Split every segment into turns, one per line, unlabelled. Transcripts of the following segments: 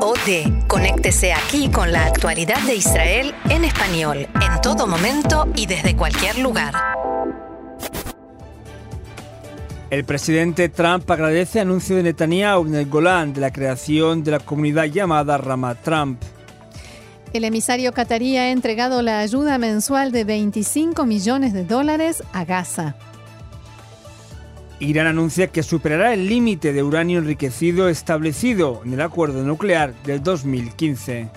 OD. Conéctese aquí con la actualidad de Israel en español, en todo momento y desde cualquier lugar.
El presidente Trump agradece el anuncio de Netanyahu en el Golán de la creación de la comunidad llamada Ramat Trump.
El emisario catarí ha entregado la ayuda mensual de 25 millones de dólares a Gaza.
Irán anuncia que superará el límite de uranio enriquecido establecido en el acuerdo nuclear del 2015.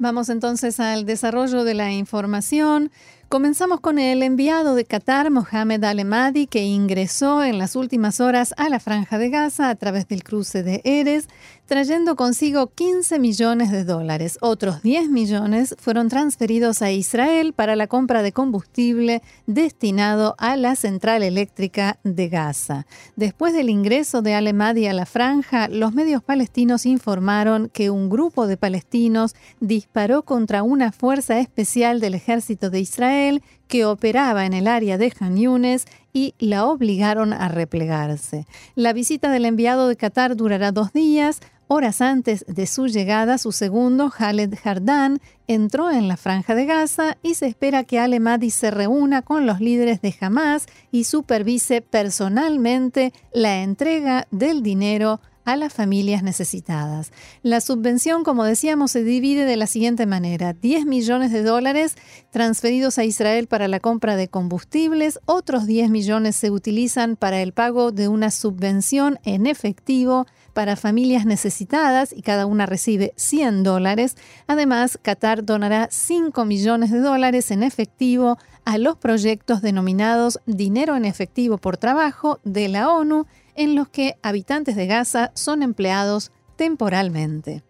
Vamos entonces al desarrollo de la información. Comenzamos con el enviado de Qatar, Mohamed Al-Emadi, que ingresó en las últimas horas a la Franja de Gaza a través del cruce de Eres, trayendo consigo 15 millones de dólares. Otros 10 millones fueron transferidos a Israel para la compra de combustible destinado a la central eléctrica de Gaza. Después del ingreso de Al-Emadi a la Franja, los medios palestinos informaron que un grupo de palestinos disparó contra una fuerza especial del ejército de Israel que operaba en el área de Han Yunes y la obligaron a replegarse. La visita del enviado de Qatar durará dos días. Horas antes de su llegada, su segundo, Khaled Hardan, entró en la franja de Gaza y se espera que Al-Emadi se reúna con los líderes de Hamas y supervise personalmente la entrega del dinero a las familias necesitadas. La subvención, como decíamos, se divide de la siguiente manera. 10 millones de dólares transferidos a Israel para la compra de combustibles, otros 10 millones se utilizan para el pago de una subvención en efectivo para familias necesitadas y cada una recibe 100 dólares. Además, Qatar donará 5 millones de dólares en efectivo a los proyectos denominados Dinero en efectivo por trabajo de la ONU en los que habitantes de Gaza son empleados temporalmente.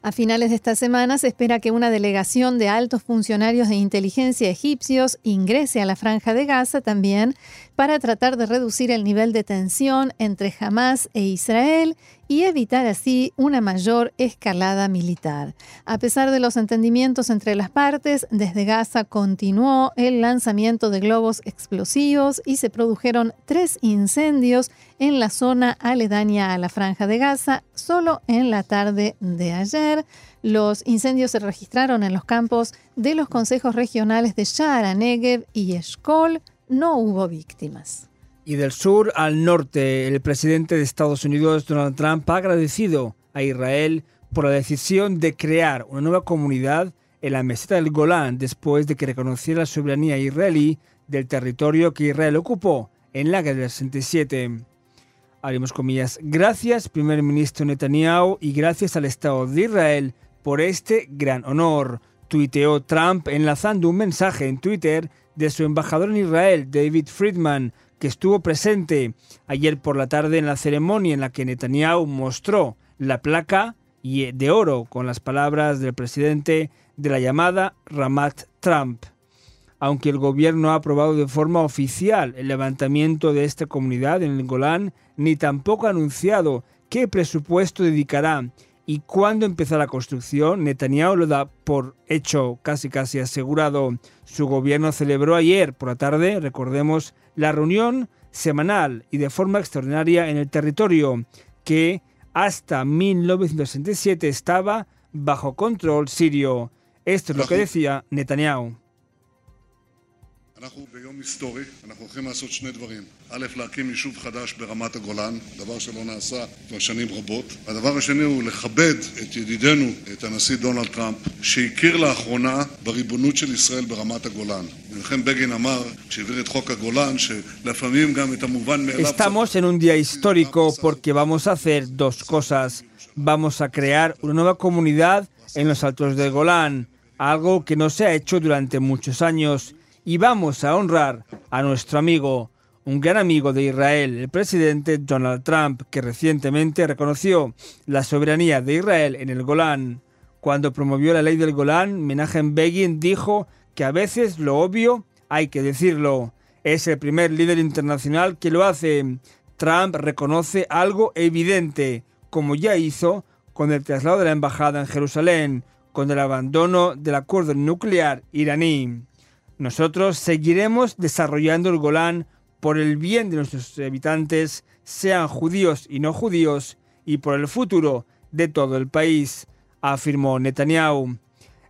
A finales de esta semana se espera que una delegación de altos funcionarios de inteligencia egipcios ingrese a la franja de Gaza también para tratar de reducir el nivel de tensión entre Hamas e Israel y evitar así una mayor escalada militar. A pesar de los entendimientos entre las partes, desde Gaza continuó el lanzamiento de globos explosivos y se produjeron tres incendios en la zona aledaña a la franja de Gaza solo en la tarde de ayer. Los incendios se registraron en los campos de los consejos regionales de Shara, Negev y Eshkol. No hubo víctimas.
Y del sur al norte, el presidente de Estados Unidos, Donald Trump, ha agradecido a Israel por la decisión de crear una nueva comunidad en la meseta del Golán después de que reconociera la soberanía israelí del territorio que Israel ocupó en la guerra del 67. Haremos comillas. Gracias, primer ministro Netanyahu, y gracias al Estado de Israel por este gran honor, tuiteó Trump enlazando un mensaje en Twitter de su embajador en Israel, David Friedman, que estuvo presente ayer por la tarde en la ceremonia en la que Netanyahu mostró la placa de oro con las palabras del presidente de la llamada Ramat Trump. Aunque el gobierno ha aprobado de forma oficial el levantamiento de esta comunidad en el Golán, ni tampoco ha anunciado qué presupuesto dedicará y cuándo empezará la construcción, Netanyahu lo da por hecho casi casi asegurado. Su gobierno celebró ayer por la tarde, recordemos, la reunión semanal y de forma extraordinaria en el territorio que hasta 1967 estaba bajo control sirio. Esto es lo que decía Netanyahu. אנחנו ביום היסטורי, אנחנו הולכים לעשות שני דברים. א', להקים יישוב חדש ברמת הגולן, דבר שלא נעשה כבר שנים רבות. הדבר השני הוא לכבד את ידידנו, את הנשיא דונלד טראמפ, שהכיר לאחרונה בריבונות של ישראל ברמת הגולן. מנחם בגין אמר, כשהעביר את חוק הגולן, שלפעמים גם את המובן מאליו... Estamos en un día histórico porque vamos a hacer dos cosas. Vamos a crear una nueva comunidad en los altos del Golán, algo que no se ha hecho durante muchos años y vamos a honrar a nuestro amigo, un gran amigo de Israel, el presidente Donald Trump, que recientemente reconoció la soberanía de Israel en el Golán. Cuando promovió la ley del Golán, Menachem Begin dijo que a veces lo obvio hay que decirlo. Es el primer líder internacional que lo hace. Trump reconoce algo evidente, como ya hizo con el traslado de la embajada en Jerusalén, con el abandono del acuerdo nuclear iraní. Nosotros seguiremos desarrollando el Golán por el bien de nuestros habitantes, sean judíos y no judíos, y por el futuro de todo el país, afirmó Netanyahu.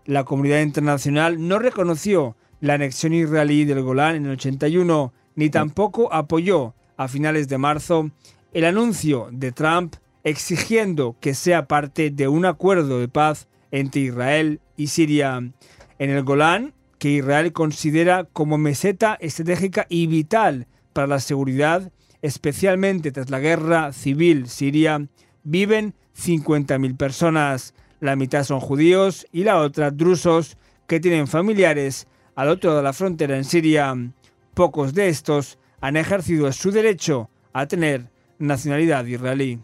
La comunidad internacional no reconoció la anexión israelí del Golán en el 81, ni tampoco apoyó a finales de marzo el anuncio de Trump exigiendo que sea parte de un acuerdo de paz entre Israel y Siria. En el Golán, que Israel considera como meseta estratégica y vital para la seguridad, especialmente tras la guerra civil siria, viven 50.000 personas. La mitad son judíos y la otra drusos que tienen familiares al otro lado de la frontera en Siria. Pocos de estos han ejercido su derecho a tener nacionalidad israelí.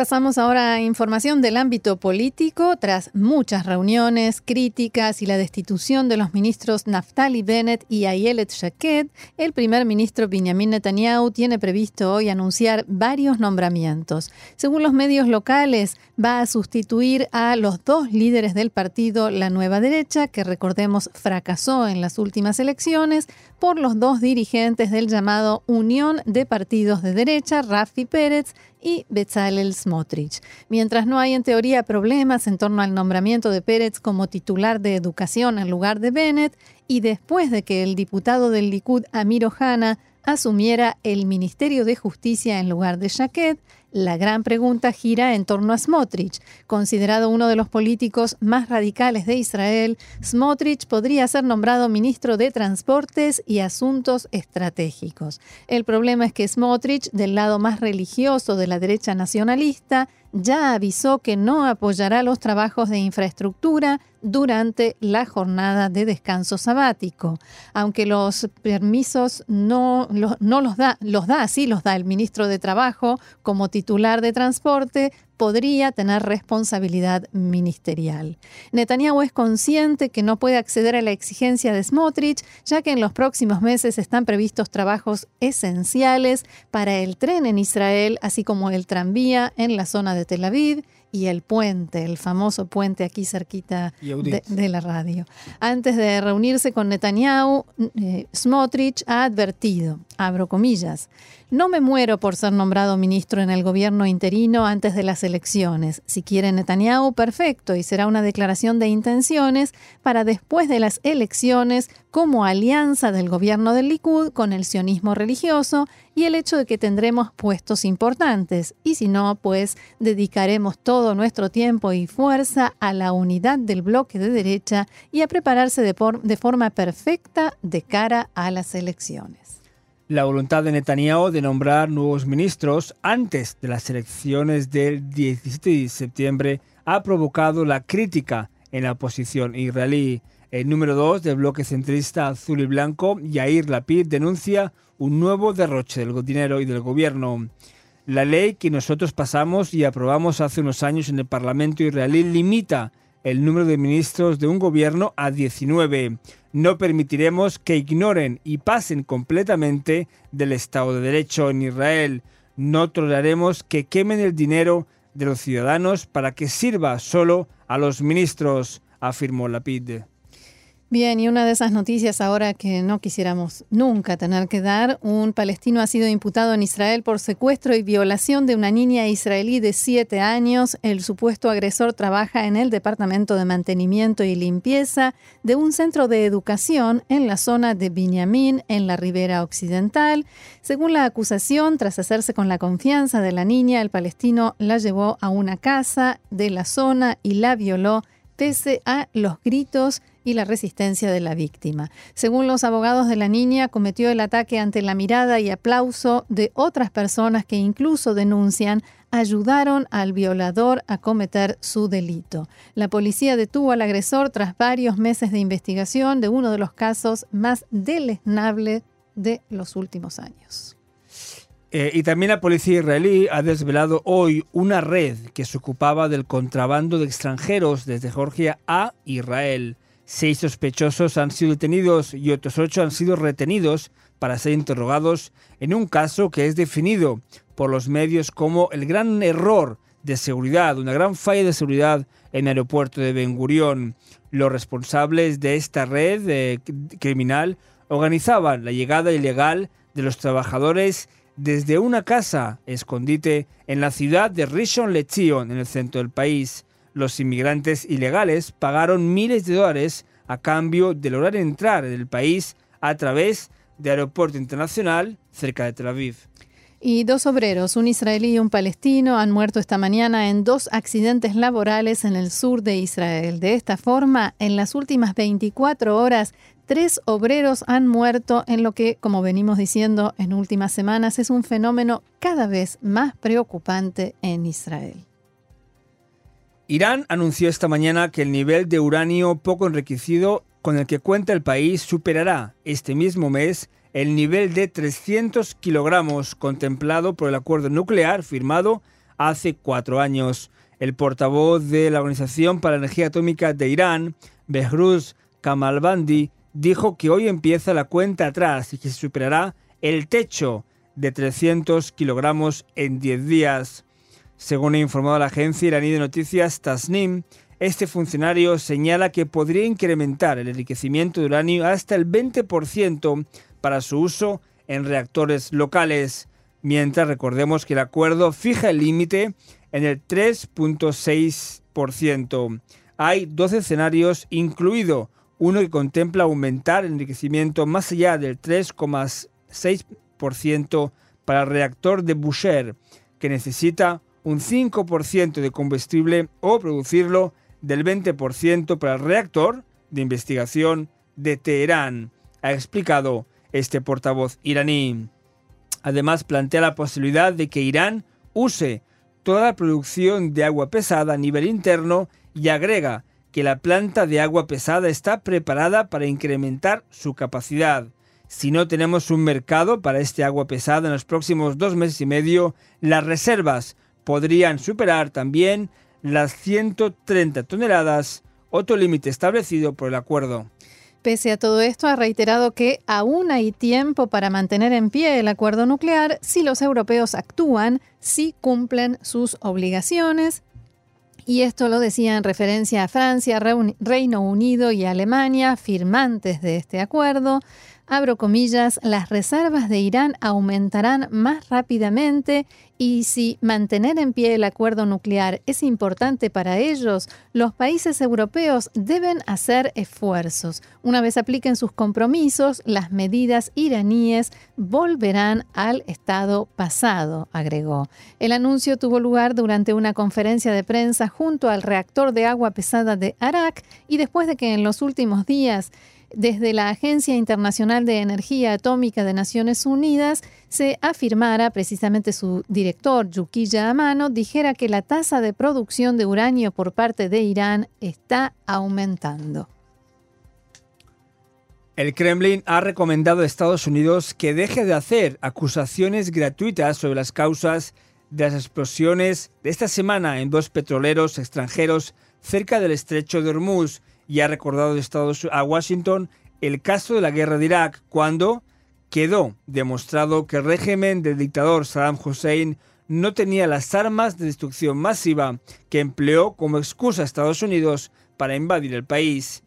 Pasamos ahora a información del ámbito político. Tras muchas reuniones, críticas y la destitución de los ministros Naftali Bennett y Ayelet Shaked, el primer ministro Benjamin Netanyahu tiene previsto hoy anunciar varios nombramientos. Según los medios locales, va a sustituir a los dos líderes del partido La Nueva Derecha, que recordemos fracasó en las últimas elecciones, por los dos dirigentes del llamado Unión de Partidos de Derecha, Rafi Pérez y Bezalel Smotrich. Mientras no hay en teoría problemas en torno al nombramiento de Pérez como titular de educación en lugar de Bennett, y después de que el diputado del Likud Amir Ohana asumiera el Ministerio de Justicia en lugar de Jaquet, la gran pregunta gira en torno a Smotrich. Considerado uno de los políticos más radicales de Israel, Smotrich podría ser nombrado ministro de Transportes y Asuntos Estratégicos. El problema es que Smotrich, del lado más religioso de la derecha nacionalista, ya avisó que no apoyará los trabajos de infraestructura durante la jornada de descanso sabático. Aunque los permisos no, no los da, los da, sí los da el ministro de Trabajo como titular de transporte, podría tener responsabilidad ministerial. Netanyahu es consciente que no puede acceder a la exigencia de Smotrich, ya que en los próximos meses están previstos trabajos esenciales para el tren en Israel, así como el tranvía en la zona de Tel Aviv y el puente, el famoso puente aquí cerquita de, la radio. Antes de reunirse con Netanyahu, eh, Smotrich ha advertido, abro comillas, no me muero por ser nombrado ministro en el gobierno interino antes de las elecciones. Si quiere Netanyahu, perfecto, y será una declaración de intenciones para después de las elecciones como alianza del gobierno del Likud con el sionismo religioso y el hecho de que tendremos puestos importantes. Y si no, pues dedicaremos todo nuestro tiempo y fuerza a la unidad del bloque de derecha y a prepararse de, de forma perfecta de cara a las elecciones.
La voluntad de Netanyahu de nombrar nuevos ministros antes de las elecciones del 17 de septiembre ha provocado la crítica en la oposición israelí. El número 2 del bloque centrista azul y blanco, Yair Lapid, denuncia un nuevo derroche del dinero y del gobierno. La ley que nosotros pasamos y aprobamos hace unos años en el Parlamento israelí limita el número de ministros de un gobierno a 19. No permitiremos que ignoren y pasen completamente del Estado de Derecho en Israel. No toleraremos que quemen el dinero de los ciudadanos para que sirva solo a los ministros, afirmó Lapid.
Bien, y una de esas noticias ahora que no quisiéramos nunca tener que dar, un palestino ha sido imputado en Israel por secuestro y violación de una niña israelí de siete años. El supuesto agresor trabaja en el Departamento de Mantenimiento y Limpieza de un centro de educación en la zona de Binyamin, en la ribera occidental. Según la acusación, tras hacerse con la confianza de la niña, el palestino la llevó a una casa de la zona y la violó pese a los gritos y la resistencia de la víctima. Según los abogados de la niña, cometió el ataque ante la mirada y aplauso de otras personas que incluso denuncian ayudaron al violador a cometer su delito. La policía detuvo al agresor tras varios meses de investigación de uno de los casos más deleznables de los últimos años.
Eh, y también la policía israelí ha desvelado hoy una red que se ocupaba del contrabando de extranjeros desde Georgia a Israel. Seis sospechosos han sido detenidos y otros ocho han sido retenidos para ser interrogados en un caso que es definido por los medios como el gran error de seguridad, una gran falla de seguridad en el aeropuerto de Ben Gurión. Los responsables de esta red eh, criminal organizaban la llegada ilegal de los trabajadores desde una casa escondite en la ciudad de Rishon LeZion, en el centro del país. Los inmigrantes ilegales pagaron miles de dólares a cambio de lograr entrar en el país a través de aeropuerto internacional cerca de Tel Aviv.
Y dos obreros, un israelí y un palestino, han muerto esta mañana en dos accidentes laborales en el sur de Israel. De esta forma, en las últimas 24 horas, tres obreros han muerto en lo que, como venimos diciendo en últimas semanas, es un fenómeno cada vez más preocupante en Israel.
Irán anunció esta mañana que el nivel de uranio poco enriquecido con el que cuenta el país superará este mismo mes el nivel de 300 kilogramos contemplado por el acuerdo nuclear firmado hace cuatro años. El portavoz de la Organización para la Energía Atómica de Irán, Behruz Kamalbandi, dijo que hoy empieza la cuenta atrás y que se superará el techo de 300 kilogramos en 10 días. Según ha informado la agencia iraní de noticias Tasnim, este funcionario señala que podría incrementar el enriquecimiento de uranio hasta el 20% para su uso en reactores locales, mientras recordemos que el acuerdo fija el límite en el 3.6%. Hay dos escenarios, incluido uno que contempla aumentar el enriquecimiento más allá del 3,6% para el reactor de Boucher, que necesita un 5% de combustible o producirlo del 20% para el reactor de investigación de Teherán, ha explicado este portavoz iraní. Además, plantea la posibilidad de que Irán use toda la producción de agua pesada a nivel interno y agrega que la planta de agua pesada está preparada para incrementar su capacidad. Si no tenemos un mercado para este agua pesada en los próximos dos meses y medio, las reservas podrían superar también las 130 toneladas, otro límite establecido por el acuerdo.
Pese a todo esto, ha reiterado que aún hay tiempo para mantener en pie el acuerdo nuclear si los europeos actúan, si cumplen sus obligaciones. Y esto lo decía en referencia a Francia, Reino Unido y Alemania, firmantes de este acuerdo abro comillas, las reservas de Irán aumentarán más rápidamente y si mantener en pie el acuerdo nuclear es importante para ellos, los países europeos deben hacer esfuerzos. Una vez apliquen sus compromisos, las medidas iraníes volverán al estado pasado, agregó. El anuncio tuvo lugar durante una conferencia de prensa junto al reactor de agua pesada de Arak y después de que en los últimos días desde la Agencia Internacional de Energía Atómica de Naciones Unidas se afirmara, precisamente su director, Yukiya Amano, dijera que la tasa de producción de uranio por parte de Irán está aumentando.
El Kremlin ha recomendado a Estados Unidos que deje de hacer acusaciones gratuitas sobre las causas de las explosiones de esta semana en dos petroleros extranjeros cerca del estrecho de Hormuz y ha recordado a Washington el caso de la guerra de Irak, cuando quedó demostrado que el régimen del dictador Saddam Hussein no tenía las armas de destrucción masiva que empleó como excusa a Estados Unidos para invadir el país.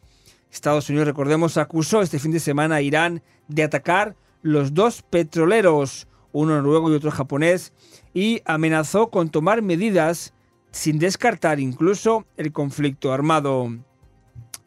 Estados Unidos, recordemos, acusó este fin de semana a Irán de atacar los dos petroleros, uno noruego y otro japonés, y amenazó con tomar medidas sin descartar incluso el conflicto armado.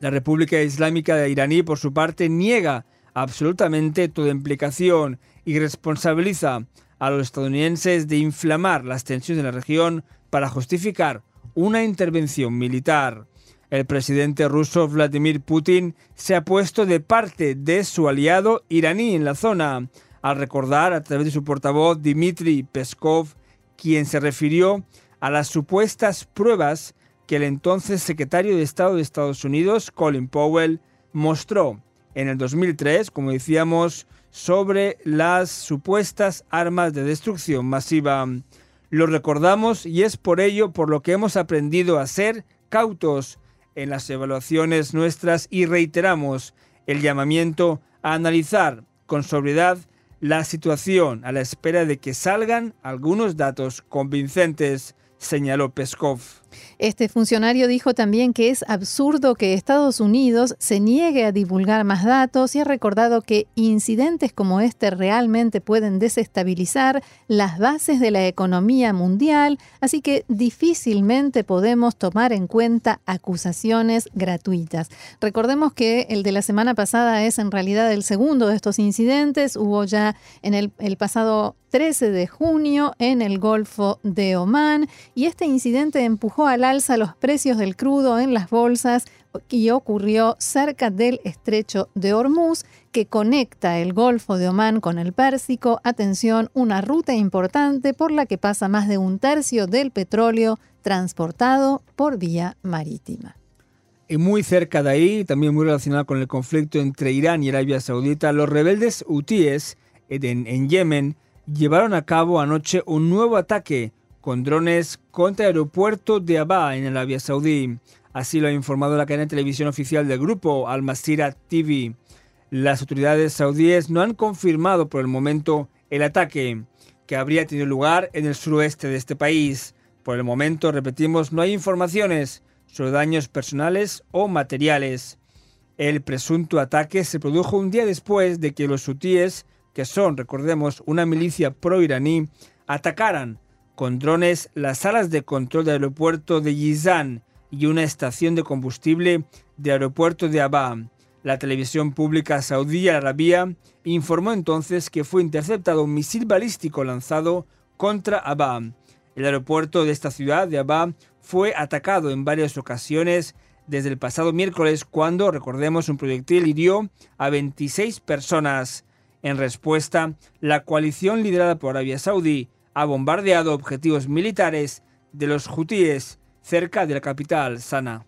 La República Islámica de Iraní, por su parte, niega absolutamente toda implicación y responsabiliza a los estadounidenses de inflamar las tensiones en la región para justificar una intervención militar. El presidente ruso Vladimir Putin se ha puesto de parte de su aliado iraní en la zona, al recordar a través de su portavoz Dmitry Peskov, quien se refirió a las supuestas pruebas que el entonces secretario de Estado de Estados Unidos, Colin Powell, mostró en el 2003, como decíamos, sobre las supuestas armas de destrucción masiva. Lo recordamos y es por ello por lo que hemos aprendido a ser cautos en las evaluaciones nuestras y reiteramos el llamamiento a analizar con sobriedad la situación a la espera de que salgan algunos datos convincentes señaló Peskov.
Este funcionario dijo también que es absurdo que Estados Unidos se niegue a divulgar más datos y ha recordado que incidentes como este realmente pueden desestabilizar las bases de la economía mundial, así que difícilmente podemos tomar en cuenta acusaciones gratuitas. Recordemos que el de la semana pasada es en realidad el segundo de estos incidentes. Hubo ya en el, pasado 13 de junio en el Golfo de Omán y este incidente empujó al alza los precios del crudo en las bolsas y ocurrió cerca del estrecho de Hormuz que conecta el Golfo de Omán con el Pérsico. Atención, una ruta importante por la que pasa más de un tercio del petróleo transportado por vía marítima.
Y muy cerca de ahí, también muy relacionado con el conflicto entre Irán y Arabia Saudita, los rebeldes hutíes en, en Yemen llevaron a cabo anoche un nuevo ataque con drones contra el aeropuerto de Abba en Arabia Saudí. Así lo ha informado la cadena de televisión oficial del grupo Al Masira TV. Las autoridades saudíes no han confirmado por el momento el ataque que habría tenido lugar en el suroeste de este país. Por el momento, repetimos, no hay informaciones sobre daños personales o materiales. El presunto ataque se produjo un día después de que los hutíes que son, recordemos, una milicia pro-iraní, atacaran con drones las salas de control del aeropuerto de Yizan y una estación de combustible del aeropuerto de Abba. La televisión pública saudí arabia informó entonces que fue interceptado un misil balístico lanzado contra Abba. El aeropuerto de esta ciudad de Abba fue atacado en varias ocasiones desde el pasado miércoles cuando, recordemos, un proyectil hirió a 26 personas. En respuesta, la coalición liderada por Arabia Saudí ha bombardeado objetivos militares de los hutíes cerca de la capital, Sanaa.